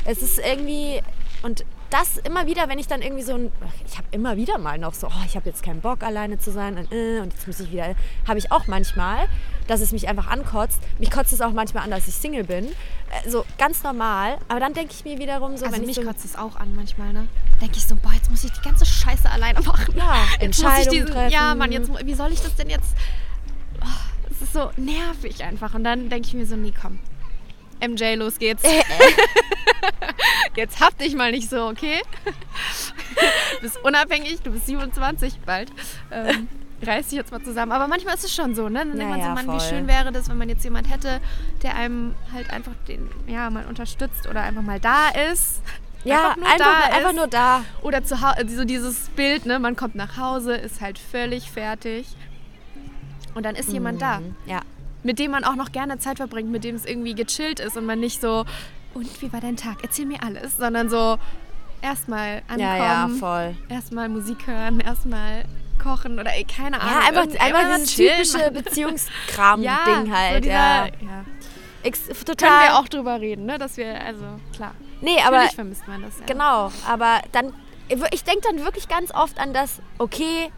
Es ist irgendwie und das immer wieder, wenn ich dann irgendwie so ein, ich habe immer wieder mal noch so, oh, ich habe jetzt keinen Bock alleine zu sein und, äh, und jetzt muss ich wieder, habe ich auch manchmal, dass es mich einfach ankotzt. Mich kotzt es auch manchmal an, dass ich Single bin, äh, so ganz normal. Aber dann denke ich mir wiederum so, Also wenn mich ich so, kotzt es auch an manchmal, ne? Denke ich so, boah, jetzt muss ich die ganze Scheiße alleine machen. ja, *laughs* Jetzt muss ich Entscheidungen diesen, treffen. ja, Mann, jetzt, wie soll ich das denn jetzt? Oh, das ist so nervig einfach. Und dann denke ich mir so, nee, komm. MJ, los geht's. *laughs* *laughs* jetzt hab dich mal nicht so, okay? du bist unabhängig, du bist 27 bald. Ähm, reiß dich jetzt mal zusammen. Aber manchmal ist es schon so, ne? Dann denkt man so, Mann, voll. wie schön wäre das, wenn man jetzt jemand hätte, der einem halt einfach den, ja, mal unterstützt oder einfach mal da ist. Ja, einfach nur einfach, da einfach nur da. Oder zu Hause, so dieses Bild, ne? Man kommt nach Hause, ist halt völlig fertig. Und dann ist jemand da, Mhm. Ja. mit dem man auch noch gerne Zeit verbringt, mit dem es irgendwie gechillt ist und man nicht so, und wie war dein Tag? Erzähl mir alles, sondern so erstmal ankommen, Ja, ja, voll. erstmal Musik hören, erstmal kochen oder ey, keine Ahnung. *laughs* Ja, einfach, irgend- einfach dieses typische. Beziehungskram-Ding so halt. dieser, ja. ja. Ex Können total. wir auch drüber reden, ne? Dass wir, also klar. nee, aber Natürlich vermisst man das. Ja. genau. Aber dann, ich denke dann wirklich ganz oft an das, okay,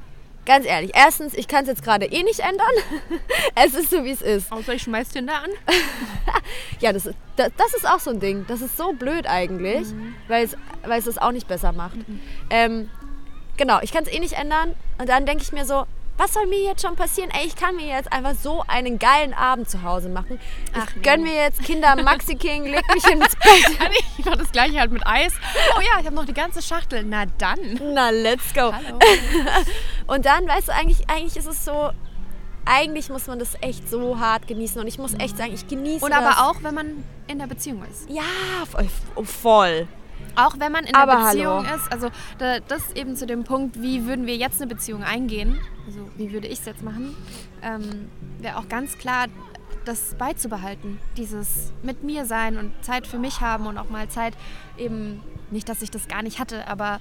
ganz ehrlich, erstens, ich kann es jetzt gerade eh nicht ändern. *laughs* es ist so, wie es ist. Außer ich schmeiß den da an. *laughs* Ja, das ist, das, das ist auch so ein Ding. Das ist so blöd eigentlich, Mhm. weil, es, es das auch nicht besser macht. Ähm, genau, ich kann es eh nicht ändern. Und dann denke ich mir so, was soll mir jetzt schon passieren? Ey, ich kann mir jetzt einfach so einen geilen Abend zu Hause machen. Ich Ach, nee. gönn mir jetzt Kinder *laughs* Maxi King, leg mich ins Bett. *laughs* ich mach das gleiche halt mit Eis. Oh ja, ich habe noch die ganze Schachtel. Na dann. Na, let's go. Hallo. *laughs* Und dann, weißt du, eigentlich, eigentlich ist es so, eigentlich muss man das echt so hart genießen. Und ich muss echt sagen, ich genieße Und das. aber auch, wenn man in der Beziehung ist. Ja, voll. Auch wenn man in Aber Beziehung hallo. ist, also da, das eben zu dem Punkt, wie würden wir jetzt eine Beziehung eingehen, also wie würde ich es jetzt machen, ähm, wäre auch ganz klar, das beizubehalten. Dieses mit mir sein und Zeit für mich haben und auch mal Zeit eben, nicht, dass ich das gar nicht hatte, aber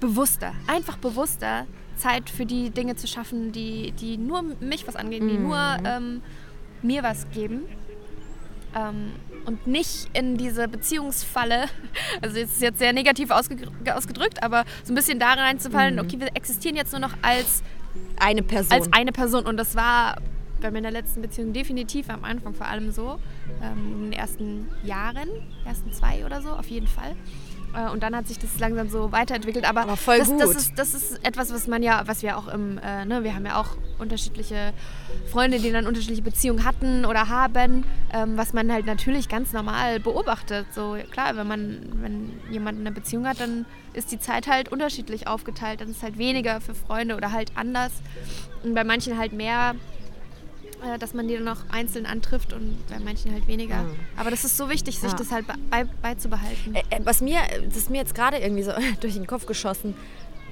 bewusster, einfach bewusster Zeit für die Dinge zu schaffen, die, die nur mich was angehen, die nur ähm, mir was geben ähm, und nicht in diese Beziehungsfalle, *laughs* also es ist jetzt sehr negativ ausge ausgedrückt, aber so ein bisschen da reinzufallen, okay, wir existieren jetzt nur noch als, Eine Person. als eine Person und das war bei meiner letzten Beziehung definitiv am Anfang vor allem so, ähm, in den ersten Jahren, ersten zwei oder so, auf jeden Fall. Äh, Und dann hat sich das langsam so weiterentwickelt. Aber, Aber voll das, das, gut. ist, das ist etwas, was man ja, was wir auch im, äh, ne, wir haben ja auch unterschiedliche Freunde, die dann unterschiedliche Beziehungen hatten oder haben, ähm, was man halt natürlich ganz normal beobachtet. So klar, wenn man, wenn jemand eine Beziehung hat, dann ist die Zeit halt unterschiedlich aufgeteilt. Dann ist halt weniger für Freunde oder halt anders. Und bei manchen halt mehr, dass man die dann noch einzeln antrifft und bei manchen halt weniger. Mhm. Aber das ist so wichtig, sich Ja. das halt bei, beizubehalten. Äh, äh, Was mir, das ist mir jetzt gerade irgendwie so *laughs* durch den Kopf geschossen.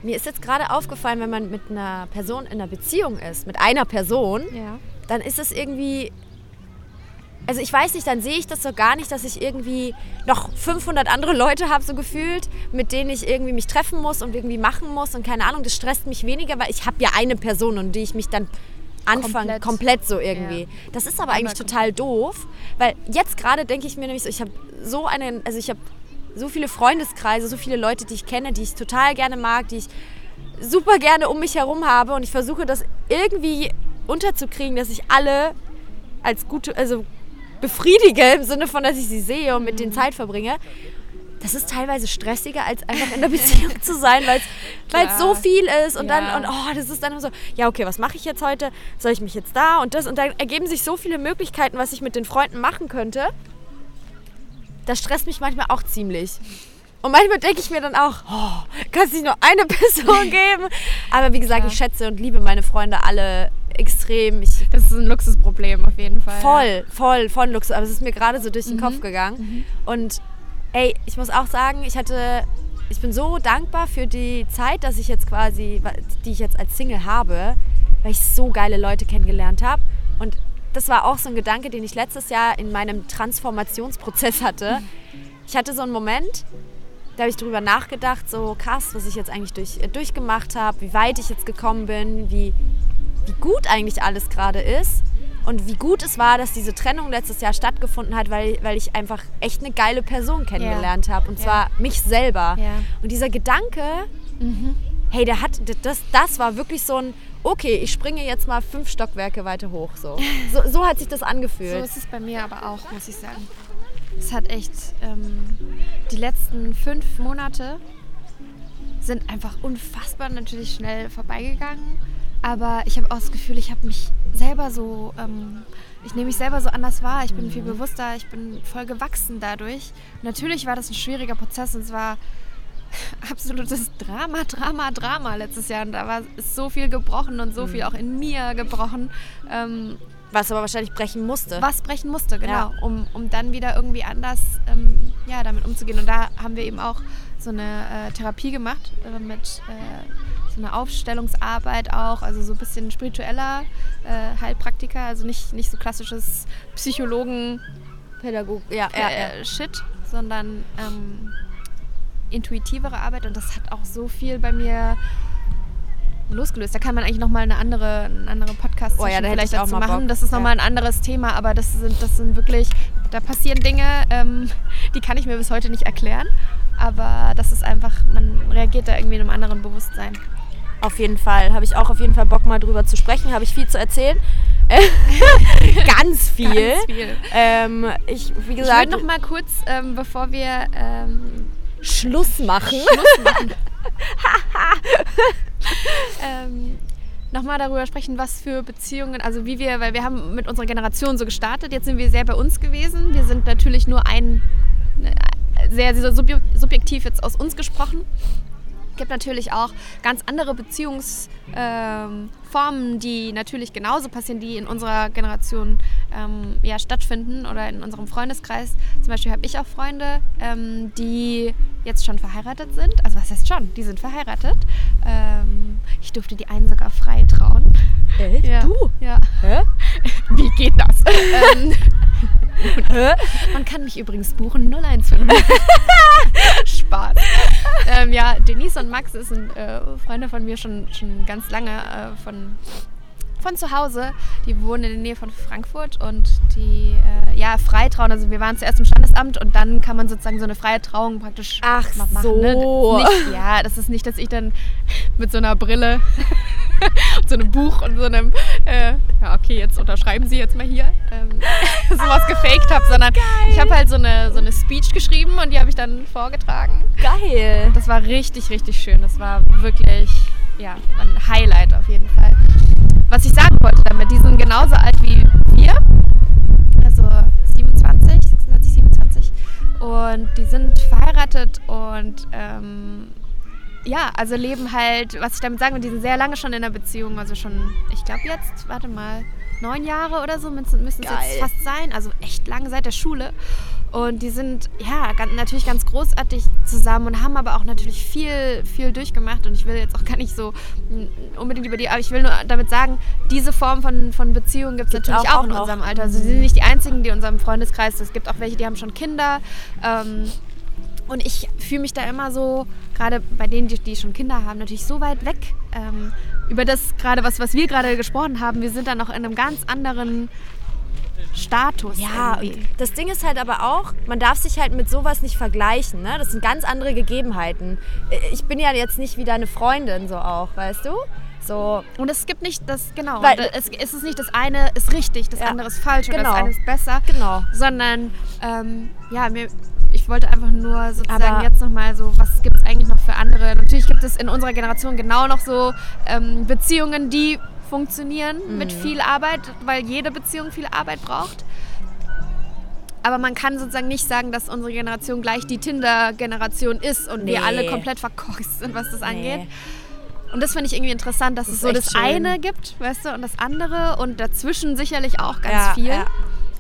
Mir ist jetzt gerade aufgefallen, wenn man mit einer Person in einer Beziehung ist, mit einer Person, ja. dann ist es irgendwie. Also ich weiß nicht, dann sehe ich das so gar nicht, dass ich irgendwie noch 500 andere Leute habe, so gefühlt, mit denen ich irgendwie mich treffen muss und irgendwie machen muss und keine Ahnung, das stresst mich weniger, weil ich habe ja eine Person, um die ich mich dann anfange, Komplett. komplett, so irgendwie. Ja. Das ist aber eigentlich total doof, weil jetzt gerade denke ich mir nämlich so, ich habe so einen, also ich habe so viele Freundeskreise, so viele Leute, die ich kenne, die ich total gerne mag, die ich super gerne um mich herum habe und ich versuche das irgendwie unterzukriegen, dass ich alle als gute, also befriedige im Sinne von, dass ich sie sehe und mit denen Zeit verbringe. Das ist teilweise stressiger, als einfach in der Beziehung zu sein, weil es *laughs* so viel ist und Ja. dann, und oh, das ist dann immer so, ja, okay, was mache ich jetzt heute? Soll ich mich jetzt da und das? Und dann ergeben sich so viele Möglichkeiten, was ich mit den Freunden machen könnte. Das stresst mich manchmal auch ziemlich. Und manchmal denke ich mir dann auch, oh, kann es nicht nur eine *laughs* Person geben? Aber wie gesagt, Klar. ich schätze und liebe meine Freunde alle extrem. Ich, Das ist ein Luxusproblem auf jeden Fall. voll, voll, voll Luxus. Aber es ist mir gerade so durch den Kopf gegangen. Und ey, ich muss auch sagen, ich hatte, ich bin so dankbar für die Zeit, dass ich jetzt quasi, die ich jetzt als Single habe, weil ich so geile Leute kennengelernt habe. Und das war auch so ein Gedanke, den ich letztes Jahr in meinem Transformationsprozess hatte. Ich hatte so einen Moment, da habe ich drüber nachgedacht, so krass, was ich jetzt eigentlich durch, äh, durchgemacht habe, wie weit ich jetzt gekommen bin, wie, wie gut eigentlich alles gerade ist und wie gut es war, dass diese Trennung letztes Jahr stattgefunden hat, weil, weil ich einfach echt eine geile Person kennengelernt habe und zwar mich selber. Und dieser Gedanke, hey, der hat, das, das war wirklich so ein, okay, ich springe jetzt mal fünf Stockwerke weiter hoch. So, *laughs* so, so hat sich das So angefühlt. ist es bei mir aber auch, muss ich sagen. Es hat echt, ähm, die letzten fünf Monate sind einfach unfassbar natürlich schnell vorbeigegangen. Aber ich habe auch das Gefühl, ich habe mich selber so, ähm, ich nehme mich selber so anders wahr. Ich bin viel bewusster, ich bin voll gewachsen dadurch. Natürlich war das ein schwieriger Prozess und es war *laughs* absolutes Drama, Drama, Drama letztes Jahr. Und da war ist so viel gebrochen und so viel auch in mir gebrochen. Ähm, Was aber wahrscheinlich brechen musste. was brechen musste, genau, Ja. um, um dann wieder irgendwie anders ähm, ja, damit umzugehen. Und da haben wir eben auch so eine äh, Therapie gemacht äh, mit äh, so einer Aufstellungsarbeit auch, also so ein bisschen spiritueller äh, Heilpraktiker, also nicht, nicht so klassisches Psychologen Pädagog. Ja, ja, ja. Shit, sondern ähm, intuitivere Arbeit und das hat auch so viel bei mir losgelöst. Da kann man eigentlich nochmal eine andere, eine andere podcast Oh ja, da vielleicht dazu machen. Bock. Das ist Ja. nochmal ein anderes Thema, aber das sind, das sind wirklich, da passieren Dinge, ähm, *laughs* die kann ich mir bis heute nicht erklären. Aber das ist einfach, man reagiert da irgendwie in einem anderen Bewusstsein. Auf jeden Fall. Habe ich auch auf jeden Fall Bock, mal drüber zu sprechen. Habe ich viel zu erzählen. Äh, *laughs* Ganz viel. Ganz viel. Ähm, ich, wie Ich würde noch mal kurz, ähm, bevor wir ähm, Schluss machen. Schluss machen. *laughs* ähm, Nochmal darüber sprechen, was für Beziehungen, also wie wir, weil wir haben mit unserer Generation so gestartet, jetzt sind wir sehr bei uns gewesen. Wir sind natürlich nur ein, äh, sehr, sehr subje- subjektiv jetzt aus uns gesprochen. Es gibt natürlich auch ganz andere Beziehungsformen, ähm, die natürlich genauso passieren, die in unserer Generation ähm, ja, stattfinden oder in unserem Freundeskreis. Zum Beispiel habe ich auch Freunde, ähm, die jetzt schon verheiratet sind. Also was heißt schon? Die sind verheiratet. Ähm, ich durfte die einen sogar frei trauen. Echt? Ja. Du? Ja. Hä? *laughs* Wie geht das? ähm, *laughs* man kann mich übrigens buchen 015. *laughs* Spaß. Ähm, ja, Denise und Max sind äh, Freunde von mir schon, schon ganz lange äh, von, von zu Hause. Die wohnen in der Nähe von Frankfurt und die äh, ja, freitrauen. Also wir waren zuerst im Standesamt und dann kann man sozusagen so eine freie Trauung praktisch Ach ma- machen. so. Ne? Das ist nicht, ja, das ist nicht, dass ich dann *laughs* mit so einer Brille und *laughs* so einem Buch und so einem, äh, ja okay, jetzt unterschreiben Sie jetzt mal hier, ähm, *laughs* sowas gefaked habe, sondern ich habe halt so eine, so eine Speech geschrieben und die habe ich dann vorgetragen. Geil. Das war richtig, richtig schön. Das war wirklich, ja, ein Highlight auf jeden Fall. Was ich sagen wollte damit, die sind genauso alt wie wir, also 27, 26, 27 und die sind verheiratet und ähm, ja, also leben halt, was ich damit sagen will, die sind sehr lange schon in einer Beziehung, also schon, ich glaube jetzt, warte mal, neun Jahre oder so müssen, es jetzt fast sein, also echt lange seit der Schule. Und die sind ja ganz, natürlich ganz großartig zusammen und haben aber auch natürlich viel, viel durchgemacht. Und ich will jetzt auch gar nicht so unbedingt über die, aber ich will nur damit sagen, diese Form von, von Beziehungen gibt es natürlich auch auch, in noch. unserem Alter. Also sie sind nicht die einzigen, die in unserem Freundeskreis, es gibt auch welche, die haben schon Kinder. Ähm, und ich fühle mich da immer so, gerade bei denen, die, die schon Kinder haben, natürlich so weit weg. Ähm, über das gerade, was, was wir gerade gesprochen haben, wir sind da noch in einem ganz anderen Status. Ja, das Ding ist halt aber auch, man darf sich halt mit sowas nicht vergleichen. Ne? Das sind ganz andere Gegebenheiten. Ich bin ja jetzt nicht wie deine Freundin so auch, weißt du? So, Und es gibt nicht das, genau, Weil- es, es ist nicht das eine ist richtig, das Ja, andere ist falsch oder genau. das eine ist besser, genau. sondern ähm, ja, mir, ich wollte einfach nur sozusagen Aber- jetzt nochmal so, was gibt es eigentlich noch für andere? Natürlich gibt es in unserer Generation genau noch so ähm, Beziehungen, die funktionieren mit Mhm. viel Arbeit, weil jede Beziehung viel Arbeit braucht. Aber man kann sozusagen nicht sagen, dass unsere Generation gleich die Tinder-Generation ist und Nee. wir alle komplett verkorkst sind, was das angeht. Nee. Und das finde ich irgendwie interessant, dass Das es so das schön. eine gibt, weißt du, und das andere und dazwischen sicherlich auch ganz Ja, viel. ja.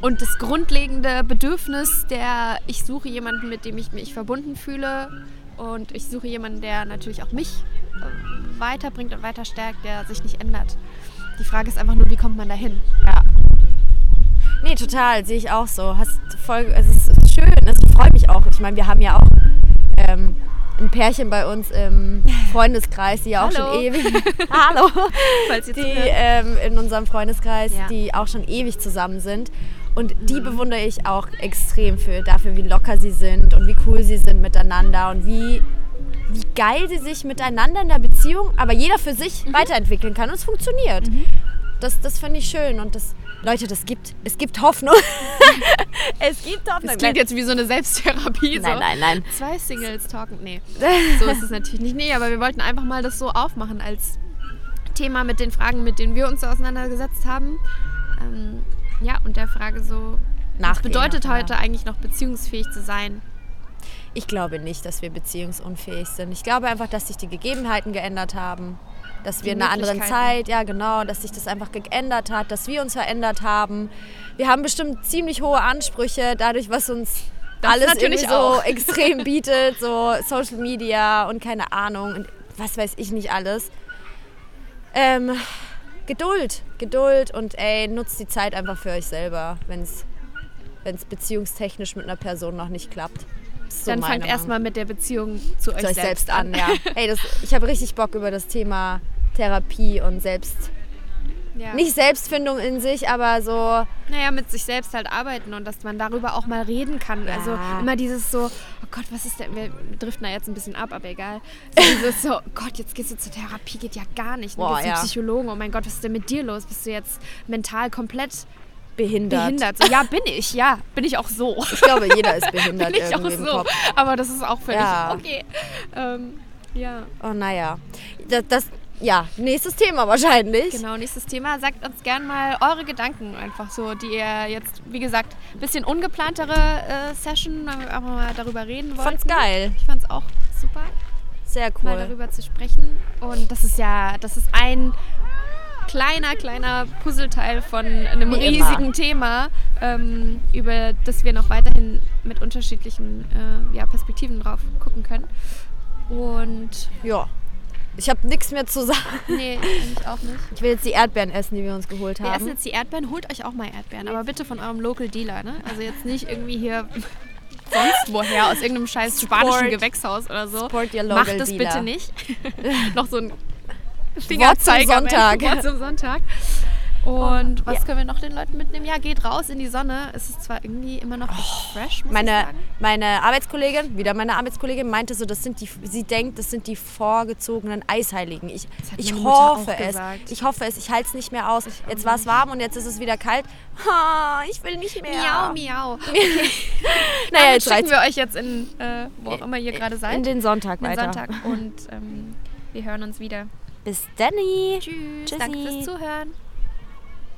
Und das grundlegende Bedürfnis der, ich suche jemanden, mit dem ich mich verbunden fühle und ich suche jemanden, der natürlich auch mich weiterbringt und weiter stärkt, der sich nicht ändert. Die Frage ist einfach nur, wie kommt man dahin? Ja. Nee, total, sehe ich auch so. Hast voll, es ist schön, es freut mich auch. Ich meine, wir haben ja auch ähm, ein Pärchen bei uns im *laughs* Freundeskreis, die ja auch Hallo. schon ewig. *laughs* Hallo! Falls ihr Die ähm, in unserem Freundeskreis, Ja. die auch schon ewig zusammen sind. Und die bewundere ich auch extrem für, dafür, wie locker sie sind und wie cool sie sind miteinander und wie, wie geil sie sich miteinander in der Beziehung, aber jeder für sich weiterentwickeln kann und es funktioniert. Das, das finde ich schön und das, Leute, das gibt, es gibt Hoffnung. *laughs* es gibt Hoffnung. Das klingt jetzt wie so eine Selbsttherapie. nein, so. nein, nein. Zwei Singles talken. Nee, *laughs* so ist es natürlich nicht. Nee, aber wir wollten einfach mal das so aufmachen als Thema mit den Fragen, mit denen wir uns so auseinandergesetzt haben. Ähm, ja, und der Frage so, was bedeutet heute eigentlich noch beziehungsfähig zu sein? Ich glaube nicht, dass wir beziehungsunfähig sind. Ich glaube einfach, dass sich die Gegebenheiten geändert haben. Dass wir Die in einer anderen. Zeit, ja genau, dass sich das einfach geändert hat, dass wir uns verändert haben. Wir haben bestimmt ziemlich hohe Ansprüche, dadurch, was uns Das alles natürlich so auch. *laughs* *laughs* extrem bietet, so Social Media und keine Ahnung und was weiß ich nicht alles. Ähm, Geduld, Geduld und ey, nutzt die Zeit einfach für euch selber, wenn es beziehungstechnisch mit einer Person noch nicht klappt. So Dann fangt erstmal mit der Beziehung zu euch, zu euch selbst an. Ja. *laughs* Ey, das, ich habe richtig Bock über das Thema Therapie und selbst Ja. nicht Selbstfindung in sich, aber so Naja, mit sich selbst halt arbeiten und dass man darüber auch mal reden kann. Also Ja. immer dieses so, oh Gott, was ist denn, wir driften da jetzt ein bisschen ab, aber egal. So dieses so, oh Gott, jetzt gehst du zur Therapie, geht ja gar nicht. Boah, Boah, zum ja. Psychologen, oh mein Gott, was ist denn mit dir los? Bist du jetzt mental komplett behindert. behindert? Ja, bin ich, ja, bin ich auch so. Ich glaube, jeder ist *laughs* behindert bin ich auch irgendwie im so. Kopf. Aber das ist auch völlig Ja. okay. Ähm, ja, Oh naja. Das, das, ja, nächstes Thema wahrscheinlich. genau. Nächstes Thema. Sagt uns gern mal eure Gedanken einfach so, die ihr jetzt, wie gesagt, ein bisschen ungeplantere äh, Session, weil wir auch mal darüber reden wollten. Fand's geil. Ich fand's auch super, Sehr mal cool. darüber zu sprechen. Und das ist ja, das ist ein kleiner, kleiner Puzzleteil von einem Wie riesigen immer. Thema, ähm, über das wir noch weiterhin mit unterschiedlichen äh, ja, Perspektiven drauf gucken können. Und Ja. Ich habe nichts mehr zu sagen. nee, eigentlich auch nicht. Ich will jetzt die Erdbeeren essen, die wir uns geholt Wir essen haben. jetzt die Erdbeeren, holt euch auch mal Erdbeeren, aber bitte von eurem Local Dealer, ne? Also jetzt nicht irgendwie hier *laughs* sonst woher aus irgendeinem scheiß spanischen. Gewächshaus oder so. Macht das dealer. bitte nicht. *laughs* Noch so ein Wort zum Fingerzeiger. am Ende. Sonntag. Wort zum Sonntag. Und was können wir noch den Leuten mitnehmen? Ja, geht raus in die Sonne. Es ist zwar irgendwie immer noch echt fresh, muss ich Meine, sagen. meine Arbeitskollegin, wieder meine Arbeitskollegin, meinte so, das sind die, sie denkt, das sind die vorgezogenen Eisheiligen. Ich, ich hoffe es. Ich hoffe es. Ich halte es nicht mehr aus. auch Jetzt war es warm und jetzt ist es wieder kalt. Ah, ich will nicht mehr. Miau, miau. *laughs* *laughs* Naja, Damit jetzt schicken wir euch jetzt in, äh, wo auch immer ihr gerade seid, in den Sonntag in den weiter. Sonntag. Und ähm, wir hören uns wieder. Bis Danny. Tschüss. Tschüssi. Danke fürs Zuhören.